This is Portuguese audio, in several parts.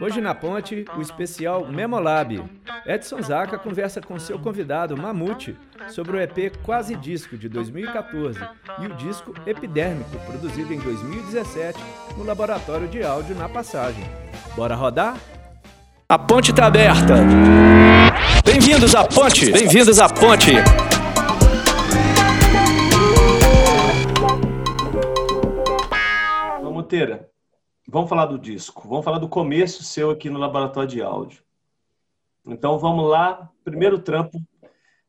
Hoje na Ponte, o especial Memolab. Edson Zaca conversa com seu convidado Mamute sobre o EP Quase Disco de 2014 e o disco Epidérmico, produzido em 2017 no Laboratório de Áudio na Passagem. Bora rodar? A ponte está aberta! Bem-vindos à ponte! Bem-vindos à ponte! Vamos, Teira. Vamos falar do disco. Vamos falar do começo seu aqui no laboratório de áudio. Então vamos lá. Primeiro trampo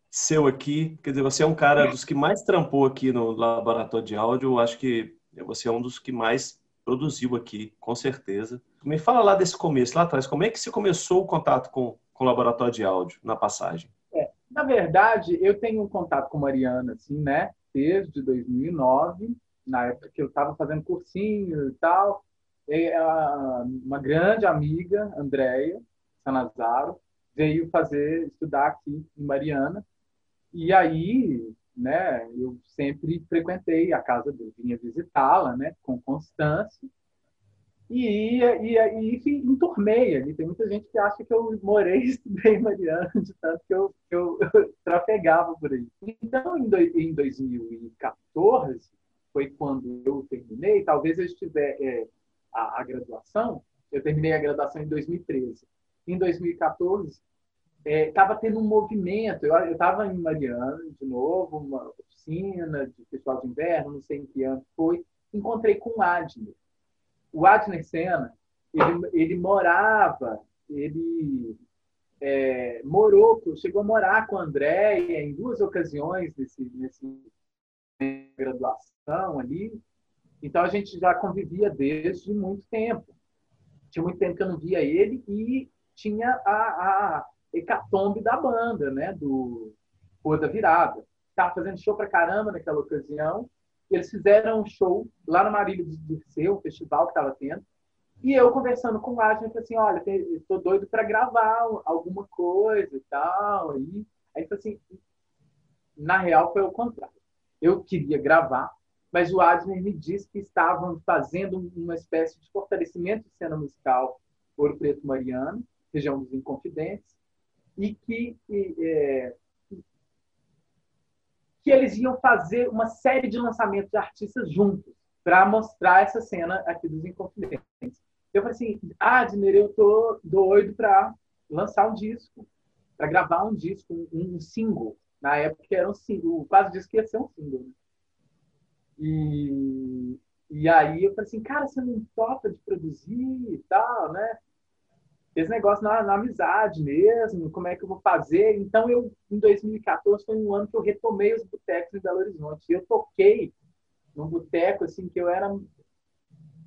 seu aqui. Quer dizer, você é um cara dos que mais trampou aqui no laboratório de áudio. Eu acho que você é um dos que mais produziu aqui, com certeza. Me fala lá desse começo, lá atrás. Como é que você começou o contato com, com o laboratório de áudio na passagem? É, na verdade, eu tenho um contato com Mariana, assim, né? Desde 2009, na época que eu estava fazendo cursinho e tal uma grande amiga, Andréia Sanazaro, veio fazer estudar aqui em Mariana. E aí, né, eu sempre frequentei a casa dele, vinha visitá-la, né, com constância. E ia, e enfim, enturmei ali. Tem muita gente que acha que eu morei e estudei Mariana, de tanto que eu, que eu, trafegava por aí. Então, em, do, em 2014, foi quando eu terminei, talvez eu estiver... É, a, a graduação, eu terminei a graduação em 2013. Em 2014, estava é, tendo um movimento. Eu estava em Mariana, de novo, uma oficina de festival de inverno, não sei em que ano foi. Encontrei com o Adner. O Adner Senna, ele, ele morava, ele é, morou, chegou a morar com a Andréia em duas ocasiões nesse, nesse graduação ali. Então a gente já convivia desde muito tempo. Tinha muito tempo que eu não via ele e tinha a, a hecatombe da banda, né? Do Rua da Virada. Estava fazendo show pra caramba naquela ocasião. Eles fizeram um show lá no Marília do Dirceu, um festival que estava tendo. E eu conversando com o Agnes, assim, olha, estou doido para gravar alguma coisa e tal. Aí, aí assim, na real foi o contrário. Eu queria gravar, mas o Adner me disse que estavam fazendo uma espécie de fortalecimento de cena musical Ouro Preto Mariano, região dos Inconfidentes, e que, é, que eles iam fazer uma série de lançamentos de artistas juntos para mostrar essa cena aqui dos Inconfidentes. Eu falei assim, Adner, eu tô doido para lançar um disco, para gravar um disco, um, um, single. Na época era um single, quase disse que ia ser um single. Né? E, e aí eu falei assim, cara, você não topa de produzir e tal, né? Esse negócio na, na, amizade mesmo, como é que eu vou fazer? Então, eu, em 2014, foi um ano que eu retomei os botecos em Belo Horizonte. E eu toquei num boteco, assim, que eu era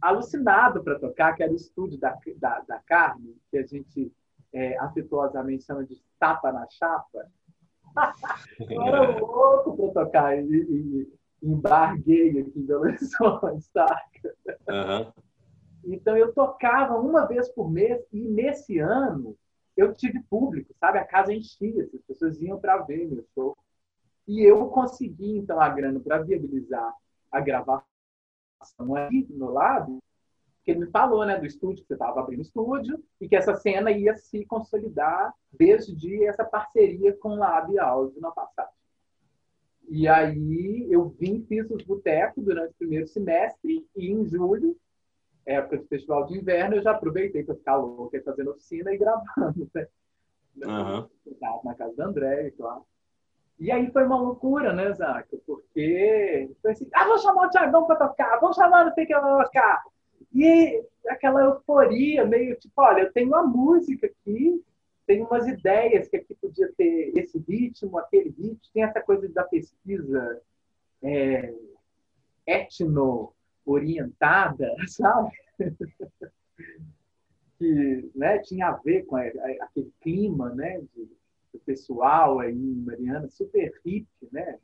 alucinado para tocar, que era o estúdio da, da, da carne, que a gente é, afetuosamente chama de tapa na chapa. eu era louco para tocar. E, e, embarguei aqui em Belo Horizonte, saca? Uhum. Então eu tocava uma vez por mês e nesse ano eu tive público, sabe? A casa enchia, as pessoas iam para ver meu show. E eu consegui então a grana para viabilizar a gravação aí do meu lado, que ele me falou, né, do estúdio que você estava abrindo estúdio e que essa cena ia se consolidar desde essa parceria com o Lab Áudio na passagem. E aí eu vim, fiz os botecos durante o primeiro semestre e em julho, época do festival de inverno, eu já aproveitei para ficar louco, fazendo oficina e gravando. Né? Uhum. Na casa da André, claro. E aí foi uma loucura, né, Zaca? Porque foi assim, ah, vou chamar o Thiagão para tocar, vamos chamar o que que tocar. E aquela euforia, meio tipo, olha, eu tenho uma música aqui, tem umas ideias que aqui podia ter esse ritmo, aquele ritmo, tem essa coisa da pesquisa é, etno-orientada, sabe? que né, tinha a ver com aquele clima né, de, do pessoal aí em Mariana, super hippie, né?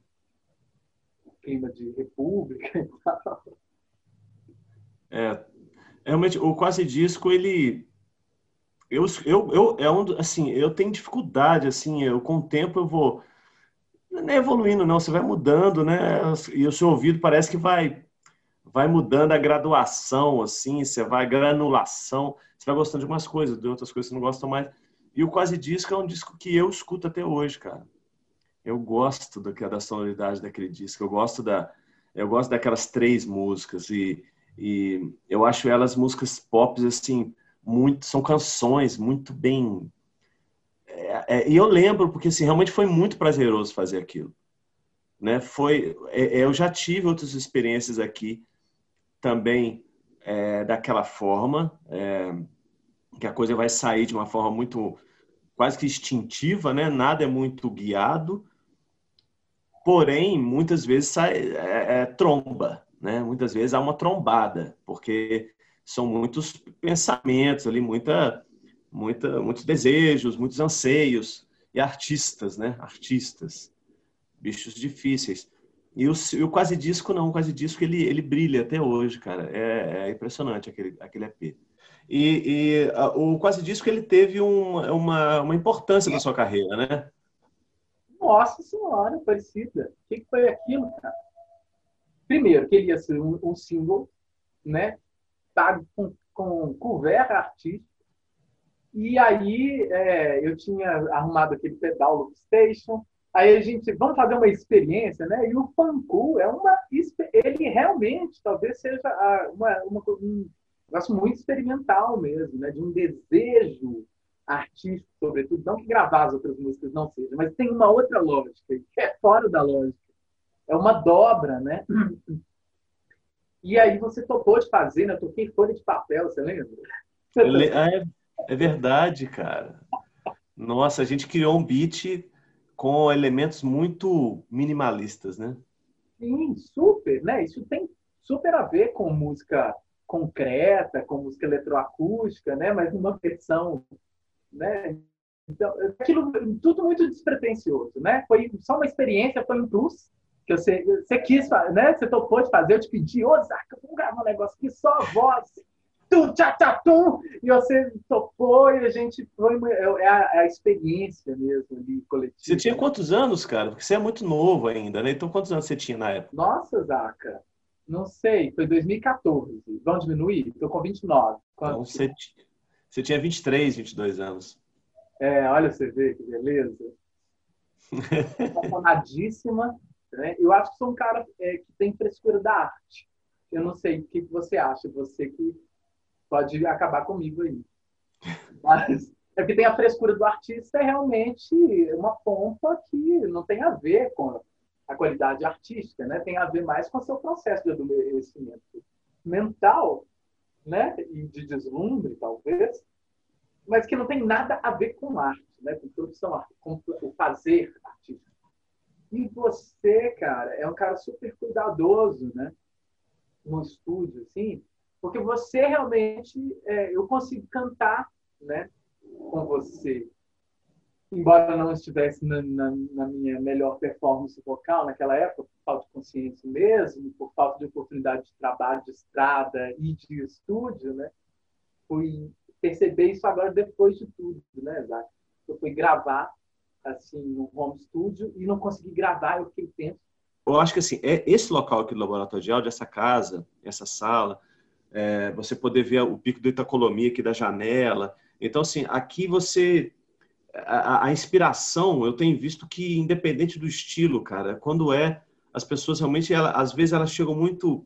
clima de república e tal. É, realmente, o quase disco, ele eu, eu, eu, é um, assim, eu tenho dificuldade, assim, eu, com o tempo eu vou, não é evoluindo não, você vai mudando, né, e o seu ouvido parece que vai, vai mudando a graduação, assim, você vai granulação, você vai gostando de umas coisas, de outras coisas você não gosta mais. E o Quase Disco é um disco que eu escuto até hoje, cara. Eu gosto da, da sonoridade daquele disco, eu gosto da, eu gosto daquelas três músicas e, e eu acho elas músicas pop assim muito são canções muito bem é, é, e eu lembro porque assim realmente foi muito prazeroso fazer aquilo né? Foi é, é eu já tive outras experiências aqui também é, daquela forma é, que a coisa vai sair de uma forma muito quase que instintiva né? Nada é muito guiado porém muitas vezes sai é, tromba né? Muitas vezes há uma trombada porque são muitos pensamentos ali, muita, muita, muitos desejos, muitos anseios e artistas, né? Artistas, bichos difíceis. E o, e o quase disco não, o quase disco ele, ele brilha até hoje, cara. É, é impressionante aquele, aquele EP. E, e a, o quase disco ele teve um, uma, uma importância na sua carreira, né? Nossa senhora, parecida. O que, foi aquilo, cara? Primeiro, que ele ia ser um, um single, né? Pago com, com couvert artístico. E aí é, eu tinha arrumado aquele pedal Loop Station. Aí a gente, vamos fazer uma experiência, né? E o Panku é uma, ele realmente talvez seja uma, uma, um negócio muito experimental mesmo, né? De um desejo artístico, sobretudo, não que gravar as outras músicas não seja, mas tem uma outra lógica que é fora da lógica. É uma dobra, né? E aí você topou de fazer, né? Eu toquei folha de papel, você lembra? É, é verdade, cara. Nossa, a gente criou um beat com elementos muito minimalistas, né? Sim, super, né? Isso tem super a ver com música concreta, com música eletroacústica, né? Mas numa versão, né? Então, aquilo tudo muito despretensioso, né? Foi só uma experiência, foi um plus, que você, você quis, né? Você topou de fazer, eu te pedi, ô Zaca, vamos gravar um negócio aqui, só a voz, tum, tchá, tchá, tum, e você topou e a gente foi, é a, é a experiência mesmo ali, coletiva. Você tinha quantos anos, cara? Porque você é muito novo ainda, né? Então quantos anos você tinha na época? Nossa, Zaca, não sei, foi 2014. Vamos diminuir? Estou com 29. Quanto então você, você tinha 23, 22 anos. É, olha você vê que beleza. Apaixonadíssima. Né? Eu acho que sou um cara é, que tem frescura da arte. Eu não sei o que você acha, você que pode acabar comigo aí. Mas é que tem a frescura do artista é realmente uma pompa que não tem a ver com a qualidade artística, né? Tem a ver mais com o seu processo de adoecimento mental, né? E de deslumbre, talvez, mas que não tem nada a ver com arte, né? Com produção, com o fazer artístico. E você, cara, é um cara super cuidadoso, né? No estúdio, assim, porque você realmente, é, eu consigo cantar, né? Com você. Embora não estivesse na, na, na, minha melhor performance vocal naquela época, por falta de consciência mesmo, por falta de oportunidade de trabalho, de estrada e de estúdio, né? Fui perceber isso agora depois de tudo, né, Zac? Eu fui gravar assim, no home studio e não consegui gravar, eu fiquei tenso. Eu acho que assim, é esse local aqui do laboratório de áudio, essa casa, essa sala, é, você poder ver o pico do Itacolomi aqui da janela. Então, assim, aqui você. A, a, inspiração, eu tenho visto que, independente do estilo, cara, quando é. As pessoas realmente, ela, às vezes, elas chegam muito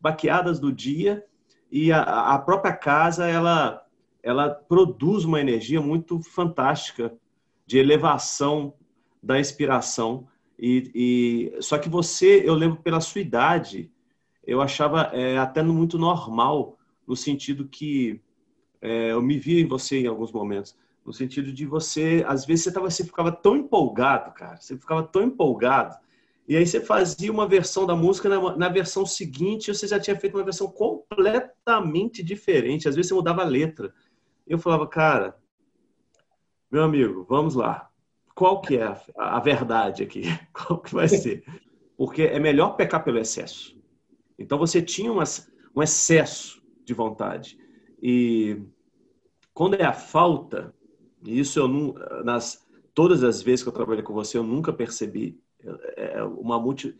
baqueadas do dia e a, a própria casa, ela, ela produz uma energia muito fantástica de elevação da inspiração. E, e, só que você, eu lembro pela sua idade, eu achava é, até muito normal no sentido que é, eu me via em você em alguns momentos, no sentido de você, às vezes você tava, você ficava tão empolgado, cara, você ficava tão empolgado. E aí você fazia uma versão da música, na, na versão seguinte você já tinha feito uma versão completamente diferente. Às vezes você mudava a letra. Eu falava, cara, meu amigo, vamos lá. Qual que é a, a verdade aqui? Qual que vai ser? Porque é melhor pecar pelo excesso. Então você tinha um excesso de vontade. E quando é a falta, e isso eu não, nas todas as vezes que eu trabalhei com você, eu nunca percebi. É, é, o Mamute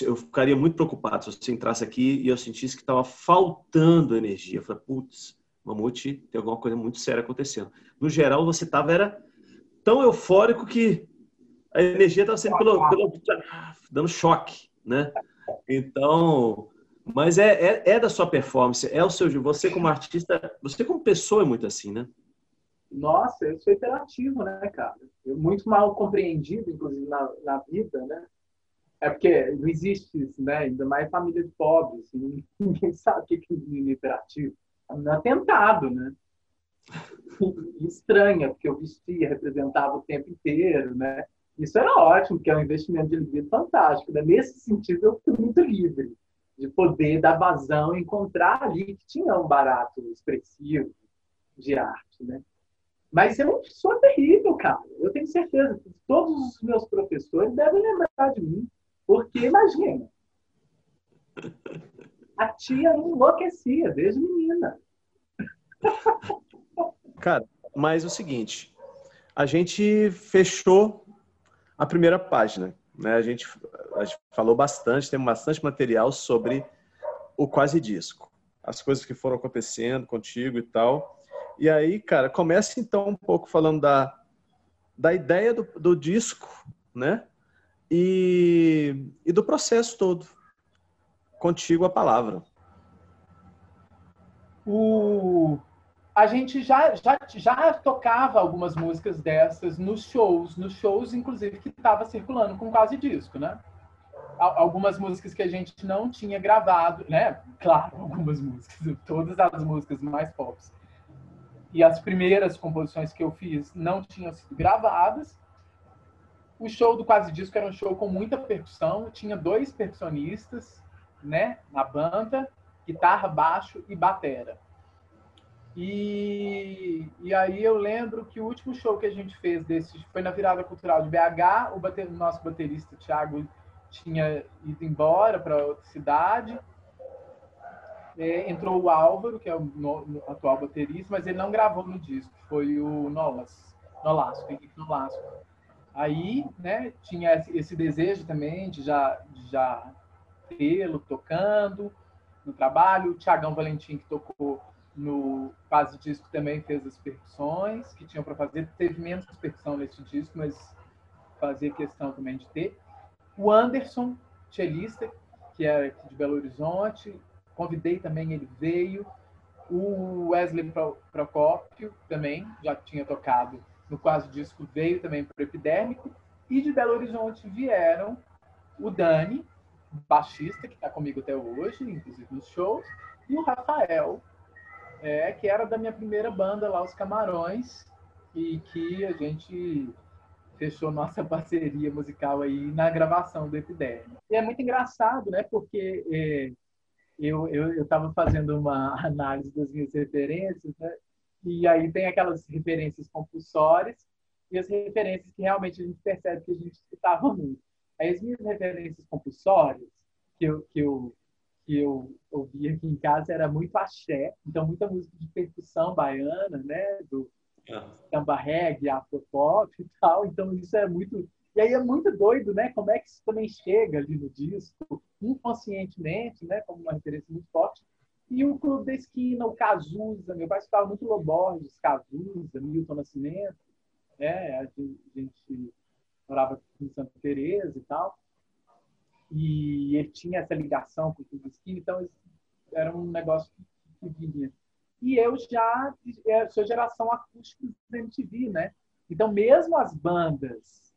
eu ficaria muito preocupado se você entrasse aqui e eu sentisse que estava faltando energia. Eu falei, putz, Mamute, tem alguma coisa muito séria acontecendo. No geral, você estava era tão eufórico que a energia estava sendo pelo, pelo, dando choque, né? Então, mas é, é, é, da sua performance, é o seu. Você como artista, você como pessoa é muito assim, né? Nossa, eu sou interativo, né, cara? Eu muito mal compreendido, inclusive na, na vida, né? É porque não existe isso, né? Ainda mais família de pobres, assim, ninguém sabe o que é menino hiperativo. É atentado, né? Estranha, porque eu vestia, representava o tempo inteiro, né? Isso era ótimo, porque é um investimento de libido fantástico. Né? Nesse sentido, eu fui muito livre de poder dar vazão e encontrar ali que tinha um barato expressivo de arte, né? Mas eu sou terrível, cara. Eu tenho certeza que todos os meus professores devem lembrar de mim. Porque, imagina, a tia enlouquecia desde menina. Cara, mas é o seguinte, a gente fechou a primeira página, né? A gente, a gente falou bastante, tem bastante material sobre o quase disco, as coisas que foram acontecendo contigo e tal. E aí, cara, começa então um pouco falando da, da ideia do, do disco, né? e, e do processo todo. Contigo a palavra. O, a gente já, já, já tocava algumas músicas dessas nos shows, nos shows, inclusive, que estava circulando com quase disco, né? Algumas músicas que a gente não tinha gravado, né? Claro, algumas músicas, todas as músicas mais pop. E as primeiras composições que eu fiz não tinham sido gravadas, o show do Quase Disco era um show com muita percussão, tinha dois percussionistas, né, na banda, guitarra, baixo e batera. E, e aí eu lembro que o último show que a gente fez desse foi na virada cultural de BH, o, nosso baterista Thiago tinha ido embora para outra cidade. É, entrou o Álvaro, que é o no, no, atual baterista, mas ele não gravou no disco, foi o Nolas, Nolasco, Henrique Nolasco. Aí, né, tinha esse desejo também de já, de já tê-lo tocando no trabalho. O Tiagão Valentim, que tocou no quase disco, também fez as percussões que tinham para fazer. Teve menos percussão nesse disco, mas fazia questão também de ter. O Anderson, cellista, que é de Belo Horizonte, convidei também, ele veio. O Wesley Procópio também já tinha tocado no quase disco veio também para o Epidérmico. E de Belo Horizonte vieram o Dani, baixista, que está comigo até hoje, inclusive nos shows, e o Rafael, é, que era da minha primeira banda lá, Os Camarões, e que a gente fechou nossa parceria musical aí na gravação do Epidérmico. E é muito engraçado, né? Porque é, eu estava fazendo uma análise das minhas referências, né? E aí tem aquelas referências compulsórias e as referências que realmente a gente percebe que a gente escutava muito. As minhas referências compulsórias, que eu, que eu, que eu ouvia aqui em casa, era muito axé, então muita música de percussão baiana, né? Do ah. samba reggae, afropop e tal. Então isso é muito... E aí é muito doido, né? Como é que isso também chega ali no disco, inconscientemente, né? Como uma referência muito forte, e o Clube da Esquina, o Cazuza, meu pai escutava muito Loborges, Cazuza, Milton Nascimento, né? A gente morava em Santa Teresa e tal. E ele tinha essa ligação com o Clube Esquina, então era um negócio que vinha. E eu já é, sou geração acústica da MTV, né? Então, mesmo as bandas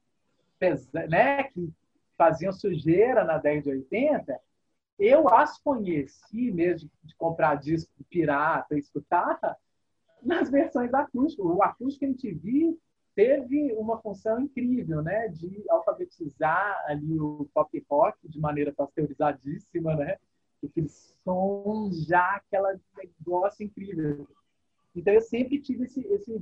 né, que faziam sujeira na década de 80, eu as conheci mesmo de comprar disco pirata escutar nas versões acústicas. O acústico MTV teve uma função incrível, né, de alfabetizar ali o pop rock de maneira pasteurizadíssima, né, aqueles sons já aquela negócio incrível. Então eu sempre tive esse, esse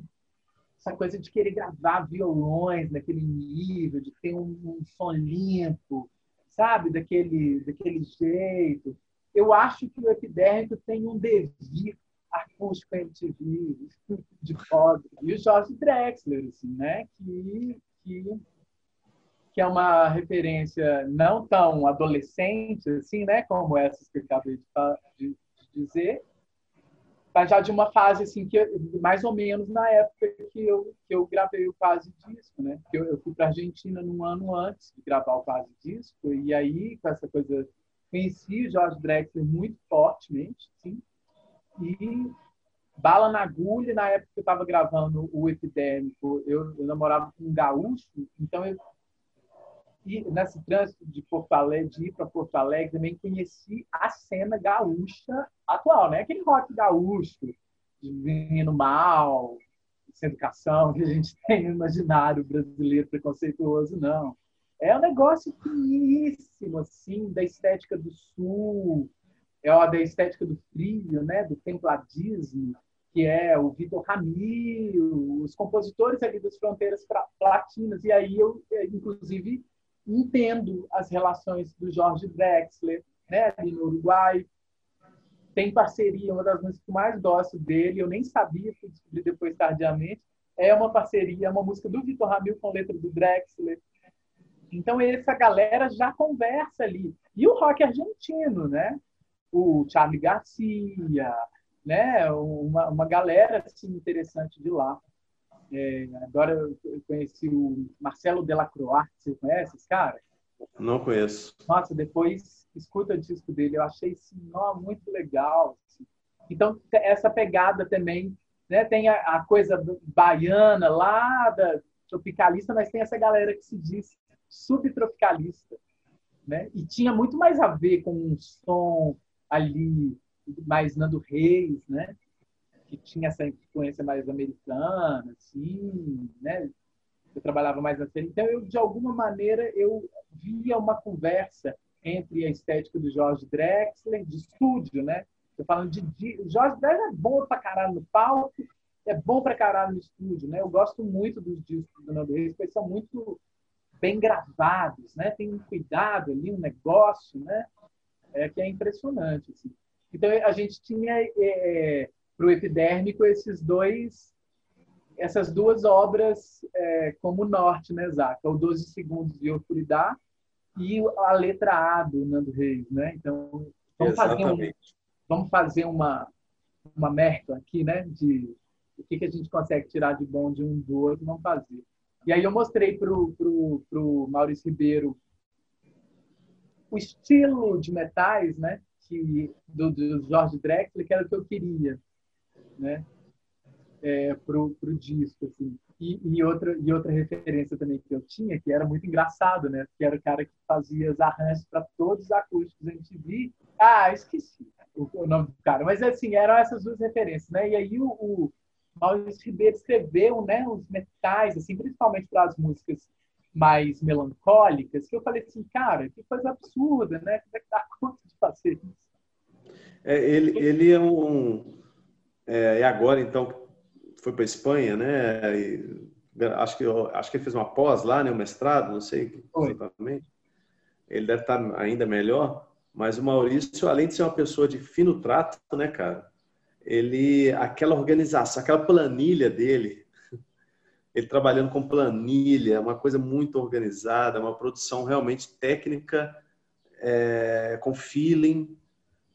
essa coisa de querer gravar violões naquele nível, de ter um, um som limpo, sabe, daquele, daquele jeito. Eu acho que o epidérmico tem um devir acústico MTV, de pobre. E o Jorge Drexler, assim, né, que, que, que é uma referência não tão adolescente assim, né, como essas que eu acabei de, de dizer, mas já de uma fase assim que mais ou menos na época que eu que eu gravei o quase disco, né? Eu, eu fui para Argentina num ano antes de gravar o quase disco e aí com essa coisa conheci Jorge Drexler muito fortemente, sim. E bala na agulha, na época que eu estava gravando o Epidêmico, eu, eu namorava com um gaúcho, então eu e nesse trânsito de Porto Alegre, de ir para Porto Alegre, também conheci a cena gaúcha atual, né? Aquele rock gaúcho, de menino mal, sem educação, que a gente tem no imaginário brasileiro preconceituoso, não. É um negócio finíssimo, assim, da estética do sul, é ó, da estética do frio, né? Do templadismo, que é o Vitor Ramil, os compositores ali das fronteiras platinas. E aí eu, inclusive, entendo as relações do Jorge Drexler, né, ali no Uruguai. Tem parceria, uma das músicas que eu mais gosto dele, eu nem sabia, fui descobrir depois tardiamente, é uma parceria, é uma música do Vitor Ramil com letra do Drexler. Então, essa galera já conversa ali. E o rock argentino, né? O Charlie Garcia, né? Uma, uma galera assim, interessante de lá. É, agora eu conheci o Marcelo Delacroix, você conhece esse cara? Não conheço. Nossa, depois escuta o disco dele, eu achei esse nó muito legal. Assim. Então, essa pegada também, né? Tem a, a, coisa baiana lá, da tropicalista, mas tem essa galera que se diz subtropicalista, né? E tinha muito mais a ver com um som ali mais Nando Reis, né? que tinha essa influência mais americana, assim, né? Eu trabalhava mais na série. Então, eu, de alguma maneira, eu via uma conversa entre a estética do George Drexler, de estúdio, né? Tô falando de, de o George Drexler é bom pra caralho no palco, é bom pra caralho no estúdio, né? Eu gosto muito dos discos do Nando Reis, porque eles são muito bem gravados, né? Tem um cuidado ali, um negócio, né? É que é impressionante, assim. Então a gente tinha é, para o epidérmico esses dois essas duas obras é, como norte, né, Zaca? O 12 segundos de Ofuridá e a letra A do Nando Reis, né? Então, vamos fazer, um, vamos fazer uma, uma merda aqui, né? De o que, que a gente consegue tirar de bom de um do outro, vamos fazer. E aí eu mostrei para o pro, pro Maurício Ribeiro o estilo de metais, né? Que, do, do Jorge Drexler, que era o que eu queria né? É, pro, pro disco, assim. E, e, outra, e outra referência também que eu tinha, que era muito engraçado, né? Que era o cara que fazia os arranjos para todos os acústicos da MTV. Ah, esqueci o, o, nome do cara. Mas, assim, eram essas duas referências, né? E aí o, o Maurício Ribeiro escreveu, né? Os metais, assim, principalmente para as músicas mais melancólicas, que eu falei assim, cara, que coisa absurda, né? Como é que dá conta de fazer isso? É, ele, ele é um é, e agora, então, foi para a Espanha, né? E, acho, que, acho que ele fez uma pós lá, né? Um mestrado, não sei exatamente. Ele deve estar ainda melhor. Mas o Maurício, além de ser uma pessoa de fino trato, né, cara? Ele, aquela organização, aquela planilha dele, ele trabalhando com planilha, uma coisa muito organizada, uma produção realmente técnica, é, com feeling,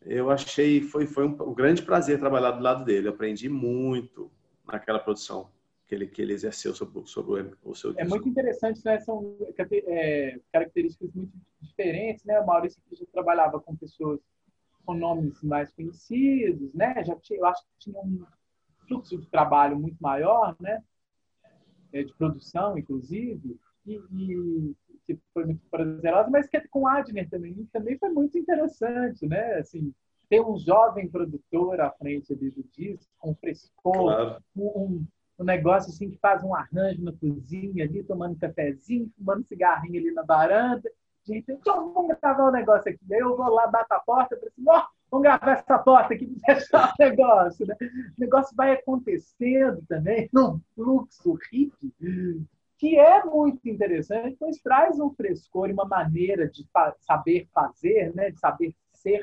eu achei, foi, foi um, um, grande prazer trabalhar do lado dele. Eu aprendi muito naquela produção que ele, que ele exerceu sobre, sobre o, seu É muito interessante, né? São é, características muito diferentes, né? O Maurício já trabalhava com pessoas com nomes mais conhecidos, né? Já tinha, eu acho que tinha um fluxo de trabalho muito maior, né? É, de produção, inclusive, e, e que foi muito prazerosa, mas que com Adner também, também foi muito interessante, né? Assim, ter um jovem produtor à frente ali do disco, com frescor, claro. um, um, negócio assim que faz um arranjo na cozinha ali, tomando cafezinho, fumando cigarrinho ali na varanda. Gente, então, vamos gravar um negócio aqui. Aí eu vou lá, bato a porta, e assim, ó, vamos gravar essa porta aqui para fechar o negócio. Né? O negócio vai acontecendo também num fluxo hippie que é muito interessante, pois traz um frescor e uma maneira de saber fazer, né, de saber ser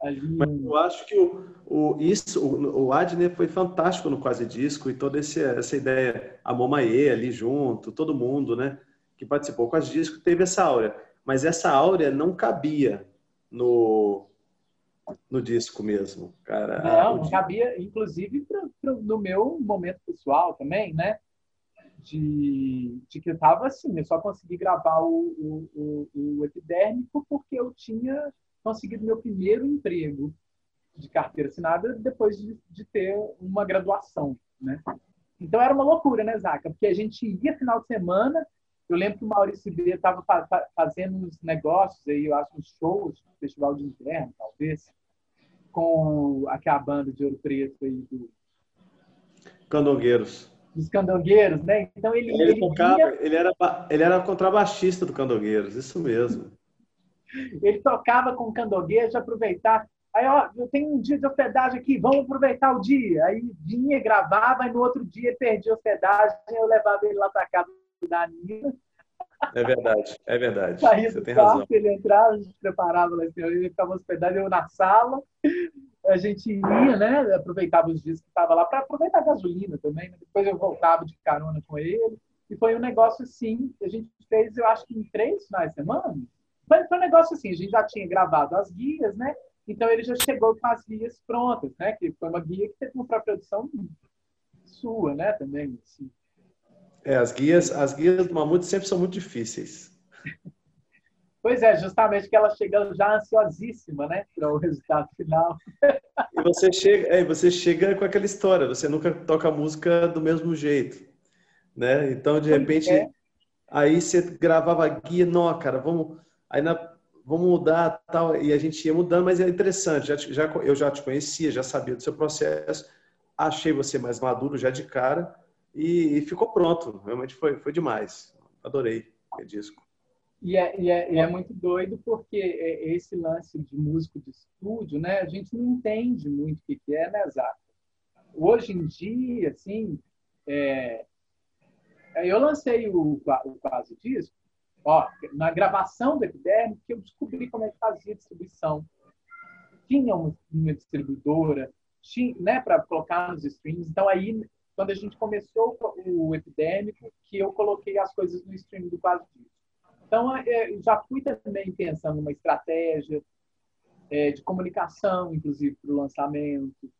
ali. Mas eu acho que o, o, isso, o, o Adner foi fantástico no Quase Disco e toda esse, essa ideia, a Momaie ali junto, todo mundo, né? que participou com as discos teve essa áurea, mas essa áurea não cabia no, no disco mesmo, cara. Não, não cabia, inclusive pro, pro, no meu momento pessoal também, né? De, de que eu tava assim, eu só consegui gravar o, o, o, o epidérmico porque eu tinha conseguido meu primeiro emprego de carteira assinada depois de, de ter uma graduação, né? Então era uma loucura, né, Zaca? Porque a gente ia final de semana, eu lembro que o Maurício B estava fazendo uns negócios aí, eu acho, uns shows, festival de inverno, talvez, com aquela banda de Ouro Preto aí do... Candongueiros. Dos Candongueiros, né? Então ele... Ele, ele, tocava, ia... ele, era, ele era contrabaixista do Candongueiros, isso mesmo. ele tocava com o Candongueiros, aproveitar Aí, ó, eu tenho um dia de hospedagem aqui, vamos aproveitar o dia. Aí vinha, gravava, e no outro dia perdi a hospedagem, eu levava ele lá para casa da Nina. É verdade, é verdade. Saía Você tem quarto, razão. Ele entrava, a gente preparava lá, assim, ele ficava hospedado, eu na sala, a gente ia, né? Aproveitava os dias que estava lá para aproveitar a gasolina também. Né? Depois eu voltava de carona com ele. E foi um negócio assim, a gente fez, eu acho que em três finais de semana. Foi, foi um negócio assim, a gente já tinha gravado as guias, né? Então ele já chegou com as guias prontas, né? Que foi uma guia que teve uma pré-produção sua, né? Também. Assim. É, as guias, as guias do Mamute sempre são muito difíceis. Pois é, justamente que ela chega já ansiosíssima, né, para o resultado final. E você chega, é, você chega com aquela história, você nunca toca a música do mesmo jeito, né? Então, de repente, é. aí você gravava a guia, não, cara, vamos. Aí na vamos mudar tal e a gente ia mudando mas é interessante já, já eu já te conhecia já sabia do seu processo achei você mais maduro já de cara e, e ficou pronto realmente foi foi demais adorei o disco e é, e é, e é muito doido porque é, esse lance de músico de estúdio né a gente não entende muito o que é né Zaca? hoje em dia assim é, eu lancei o, o quase disco Ó, na gravação do Epiderme, que eu descobri como é que fazia distribuição. Tinha uma, distribuidora, né, para colocar nos streams. Então, aí, quando a gente começou o Epidêmico, que eu coloquei as coisas no stream do Quase Disso. Então, é, já fui também pensando numa estratégia é, de comunicação, inclusive, para o lançamento,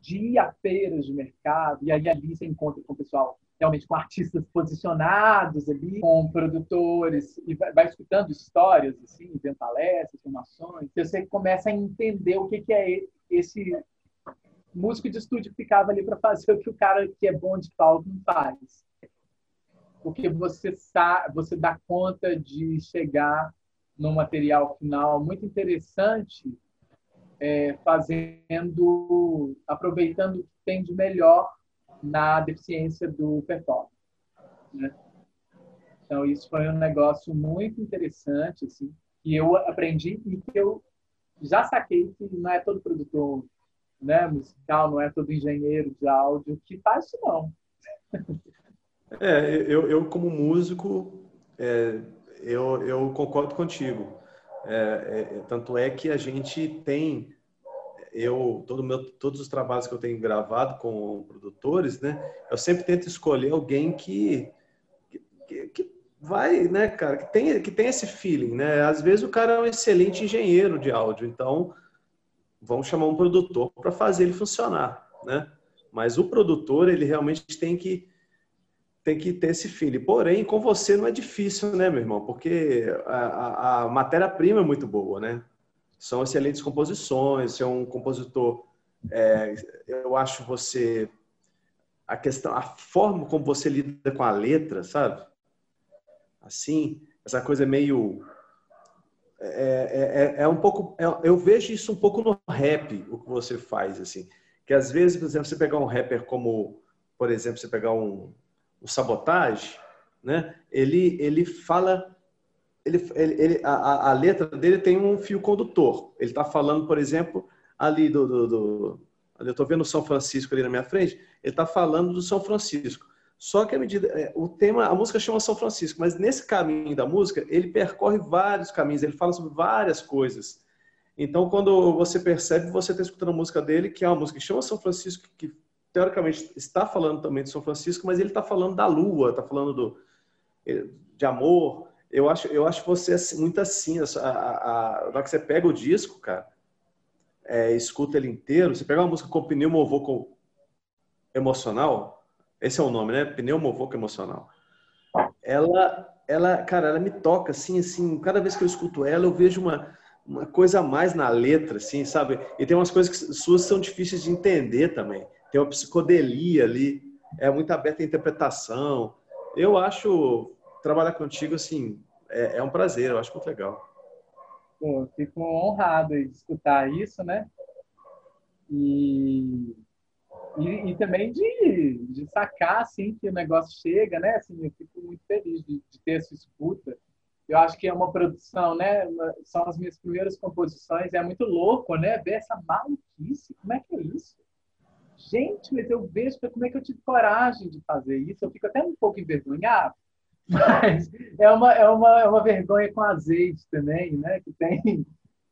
de ir a feiras de mercado, e aí ali você encontra com o pessoal realmente com artistas posicionados ali, com produtores, e vai, escutando histórias, assim, vendo palestras, formações, você começa a entender o que é esse músico de estúdio ficava ali para fazer o que o cara que é bom de palco não faz. Porque você, sabe, você dá conta de chegar num material final muito interessante, é, fazendo, aproveitando o que tem de melhor na deficiência do performance. Né? Então, isso foi um negócio muito interessante, assim, que eu aprendi e que eu já saquei que não é todo produtor né, musical, não é todo engenheiro de áudio que faz isso, não. É, eu, eu como músico, é, eu, eu concordo contigo. É, é, tanto é que a gente tem eu todo meu, todos os trabalhos que eu tenho gravado com produtores, né, eu sempre tento escolher alguém que, que, que vai, né, cara, que tem que tem esse feeling, né? Às vezes o cara é um excelente engenheiro de áudio, então vamos chamar um produtor para fazer ele funcionar, né? Mas o produtor ele realmente tem que tem que ter esse feeling. Porém, com você não é difícil, né, meu irmão? Porque a, a, a matéria-prima é muito boa, né? são excelentes composições, você é um compositor, é, eu acho você a questão, a forma como você lida com a letra, sabe? Assim, essa coisa meio é, é, é, é um pouco, é, eu vejo isso um pouco no rap, o que você faz, assim, que às vezes, por exemplo, você pegar um rapper como, por exemplo, você pegar um, um Sabotage, né? Ele ele fala ele, ele, a, a, letra dele tem um fio condutor. Ele está falando, por exemplo, ali do, do, do eu estou vendo São Francisco ali na minha frente. Ele está falando do São Francisco. Só que a medida, é, o tema, a música chama São Francisco, mas nesse caminho da música ele percorre vários caminhos. Ele fala sobre várias coisas. Então, quando você percebe, você está escutando a música dele, que é uma música que chama São Francisco, que teoricamente está falando também de São Francisco, mas ele está falando da lua, está falando do, de amor. Eu acho, eu acho você muito assim. A, a, a, que você pega o disco, cara, é, escuta ele inteiro, você pega uma música com pneumovocal emocional, esse é o nome, né? Pneumovocal emocional. Ela, ela, cara, ela me toca assim, assim. Cada vez que eu escuto ela, eu vejo uma, uma coisa a mais na letra, assim, sabe? E tem umas coisas que suas são difíceis de entender também. Tem uma psicodelia ali, é muito aberta a interpretação. Eu acho trabalhar contigo, assim, é, é um prazer, eu acho muito legal. Pô, fico honrado de escutar isso, né? E, e, e, também de, de sacar, assim, que o negócio chega, né? Assim, eu fico muito feliz de, de ter essa escuta. Eu acho que é uma produção, né? São as minhas primeiras composições. É muito louco, né? Ver essa maluquice. Como é que é isso? Gente, mas eu vejo como é que eu tive coragem de fazer isso. Eu fico até um pouco envergonhado, mas é uma, é uma, é uma vergonha com azeite também, né? Que tem,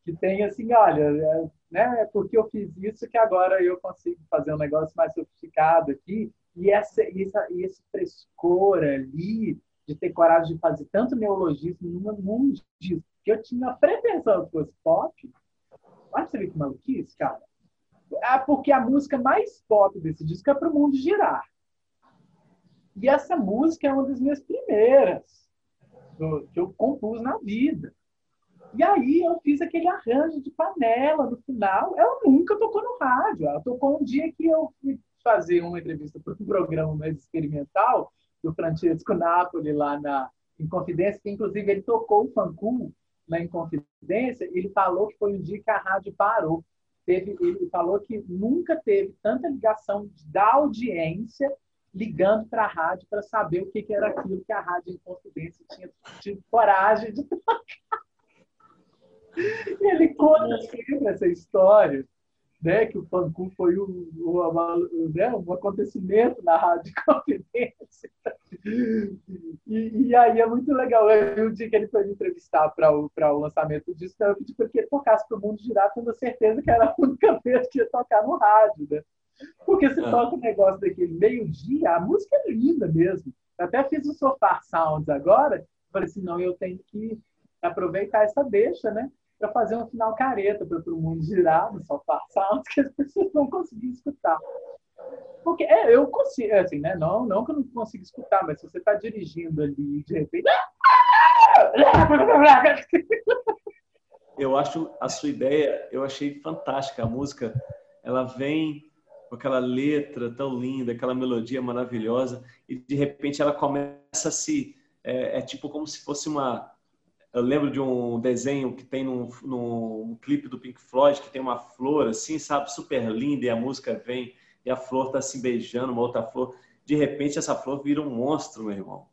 que tem assim, olha, é, né? É porque eu fiz isso que agora eu consigo fazer um negócio mais sofisticado aqui. E essa, essa, esse frescor ali de ter coragem de fazer tanto neologismo num mundo disso, que eu tinha a pretensão que fosse pop. Olha você ver que maluquice, cara. É porque a música mais pop desse disco é para o mundo girar. E essa música é uma das minhas primeiras que eu compus na vida. E aí eu fiz aquele arranjo de panela no final. Ela nunca tocou no rádio. Ela tocou um dia que eu fui fazer uma entrevista para um programa mais experimental do Francesco Napoli lá na Inconfidência, que inclusive ele tocou o Fancu na Inconfidência. Ele falou que foi um dia que a rádio parou. Teve, ele falou que nunca teve tanta ligação da audiência ligando para a rádio para saber o que, que, era aquilo que a Rádio Inconfidência tinha tido coragem de tocar. E ele conta sempre essa história, né, que o Pancu foi um, um, né, um acontecimento na Rádio Confidência. E, e, aí é muito legal. Eu, o dia que ele foi me entrevistar para o, o lançamento disso, eu pedi para que ele tocasse para o mundo girar, tendo certeza que era a única vez que ia tocar no rádio. Né? Porque se ah. toca um negócio daquele meio-dia, a música é linda mesmo. Eu até fiz o Sofá Sounds agora, falei assim, não, eu tenho que aproveitar essa deixa, né? Para fazer um final careta para o mundo girar no Sofá Sounds, que as pessoas não conseguiam escutar. Porque é, eu consigo, é assim, né? Não, não que eu não consiga escutar, mas se você está dirigindo ali de repente. Eu acho a sua ideia, eu achei fantástica. A música, ela vem com aquela letra tão linda, aquela melodia maravilhosa, e de repente ela começa a se. É, é tipo como se fosse uma. Eu lembro de um desenho que tem num, num clipe do Pink Floyd, que tem uma flor assim, sabe, super linda, e a música vem, e a flor tá se beijando, uma outra flor. De repente, essa flor vira um monstro, meu irmão.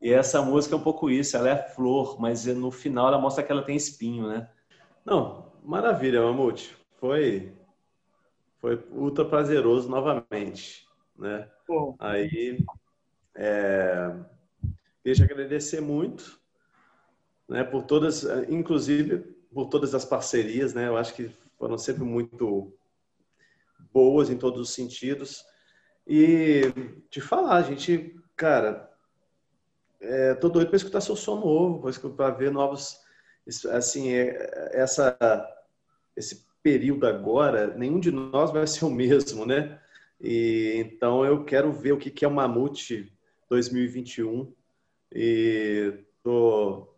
E essa música é um pouco isso, ela é flor, mas no final ela mostra que ela tem espinho, né? Não, maravilha, Mamute. Foi foi ultra prazeroso novamente, né? Bom. Aí, é, queria agradecer muito, né, por todas, inclusive por todas as parcerias, né? Eu acho que foram sempre muito boas em todos os sentidos. E te falar, a gente, cara, é, tô doido para escutar seu som novo, para ver novos, assim, é, essa, esse período agora, nenhum de nós vai ser o mesmo, né? E, então eu quero ver o que, que é o Mamute 2021 e tô,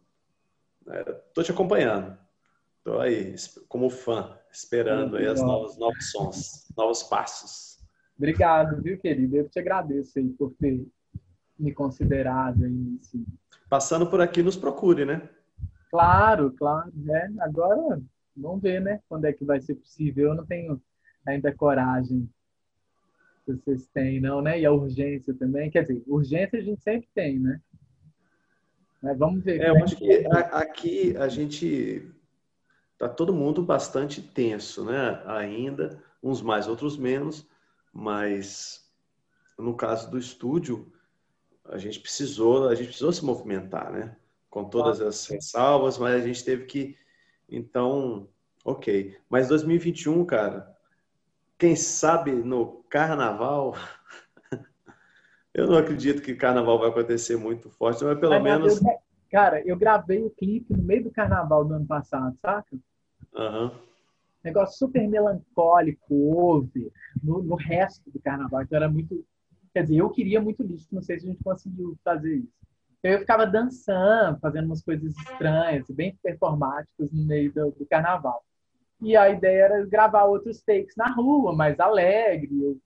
é, tô te acompanhando. Tô aí como fã, esperando aí os novos, novos sons, novos passos. Obrigado, viu, querido? Eu te agradeço aí por ter me considerado aí. Assim. Passando por aqui, nos procure, né? Claro, claro. Né? Agora Vamos ver, né? Quando é que vai ser possível. Eu não tenho ainda coragem que vocês têm, não, né? E a urgência também. Quer dizer, urgência a gente sempre tem, né? Mas vamos ver. É, eu é acho que aqui a gente tá todo mundo bastante tenso, né? Ainda, uns mais, outros menos, mas no caso do estúdio, a gente precisou, a gente precisou se movimentar, né? Com todas as ressalvas, mas a gente teve que então, ok. Mas 2021, cara, quem sabe no carnaval Eu não acredito que carnaval vai acontecer muito forte, mas pelo menos. Eu, cara, eu gravei o clipe no meio do carnaval do ano passado, saca? Uhum. Negócio super melancólico, over, no, no resto do carnaval. Então era muito. Quer dizer, eu queria muito isso, não sei se a gente conseguiu fazer isso. Então eu ficava dançando, fazendo umas coisas estranhas, bem performáticas no meio do, do carnaval. E a ideia era gravar outros takes na rua, mais alegre, eu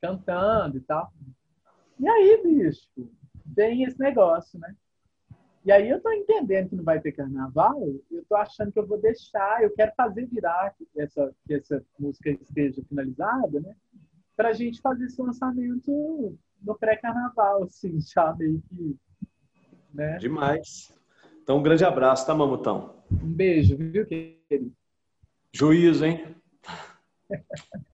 cantando e tal. E aí, bicho, vem esse negócio, né? E aí eu tô entendendo que não vai ter carnaval, eu tô achando que eu vou deixar, eu quero fazer virar que essa, que essa música esteja finalizada, né? Pra gente fazer esse lançamento no pré-carnaval, assim, já meio que. Né? Demais. Então, um grande abraço, tá, Mamutão? Um beijo, viu, querido? Juízo, hein?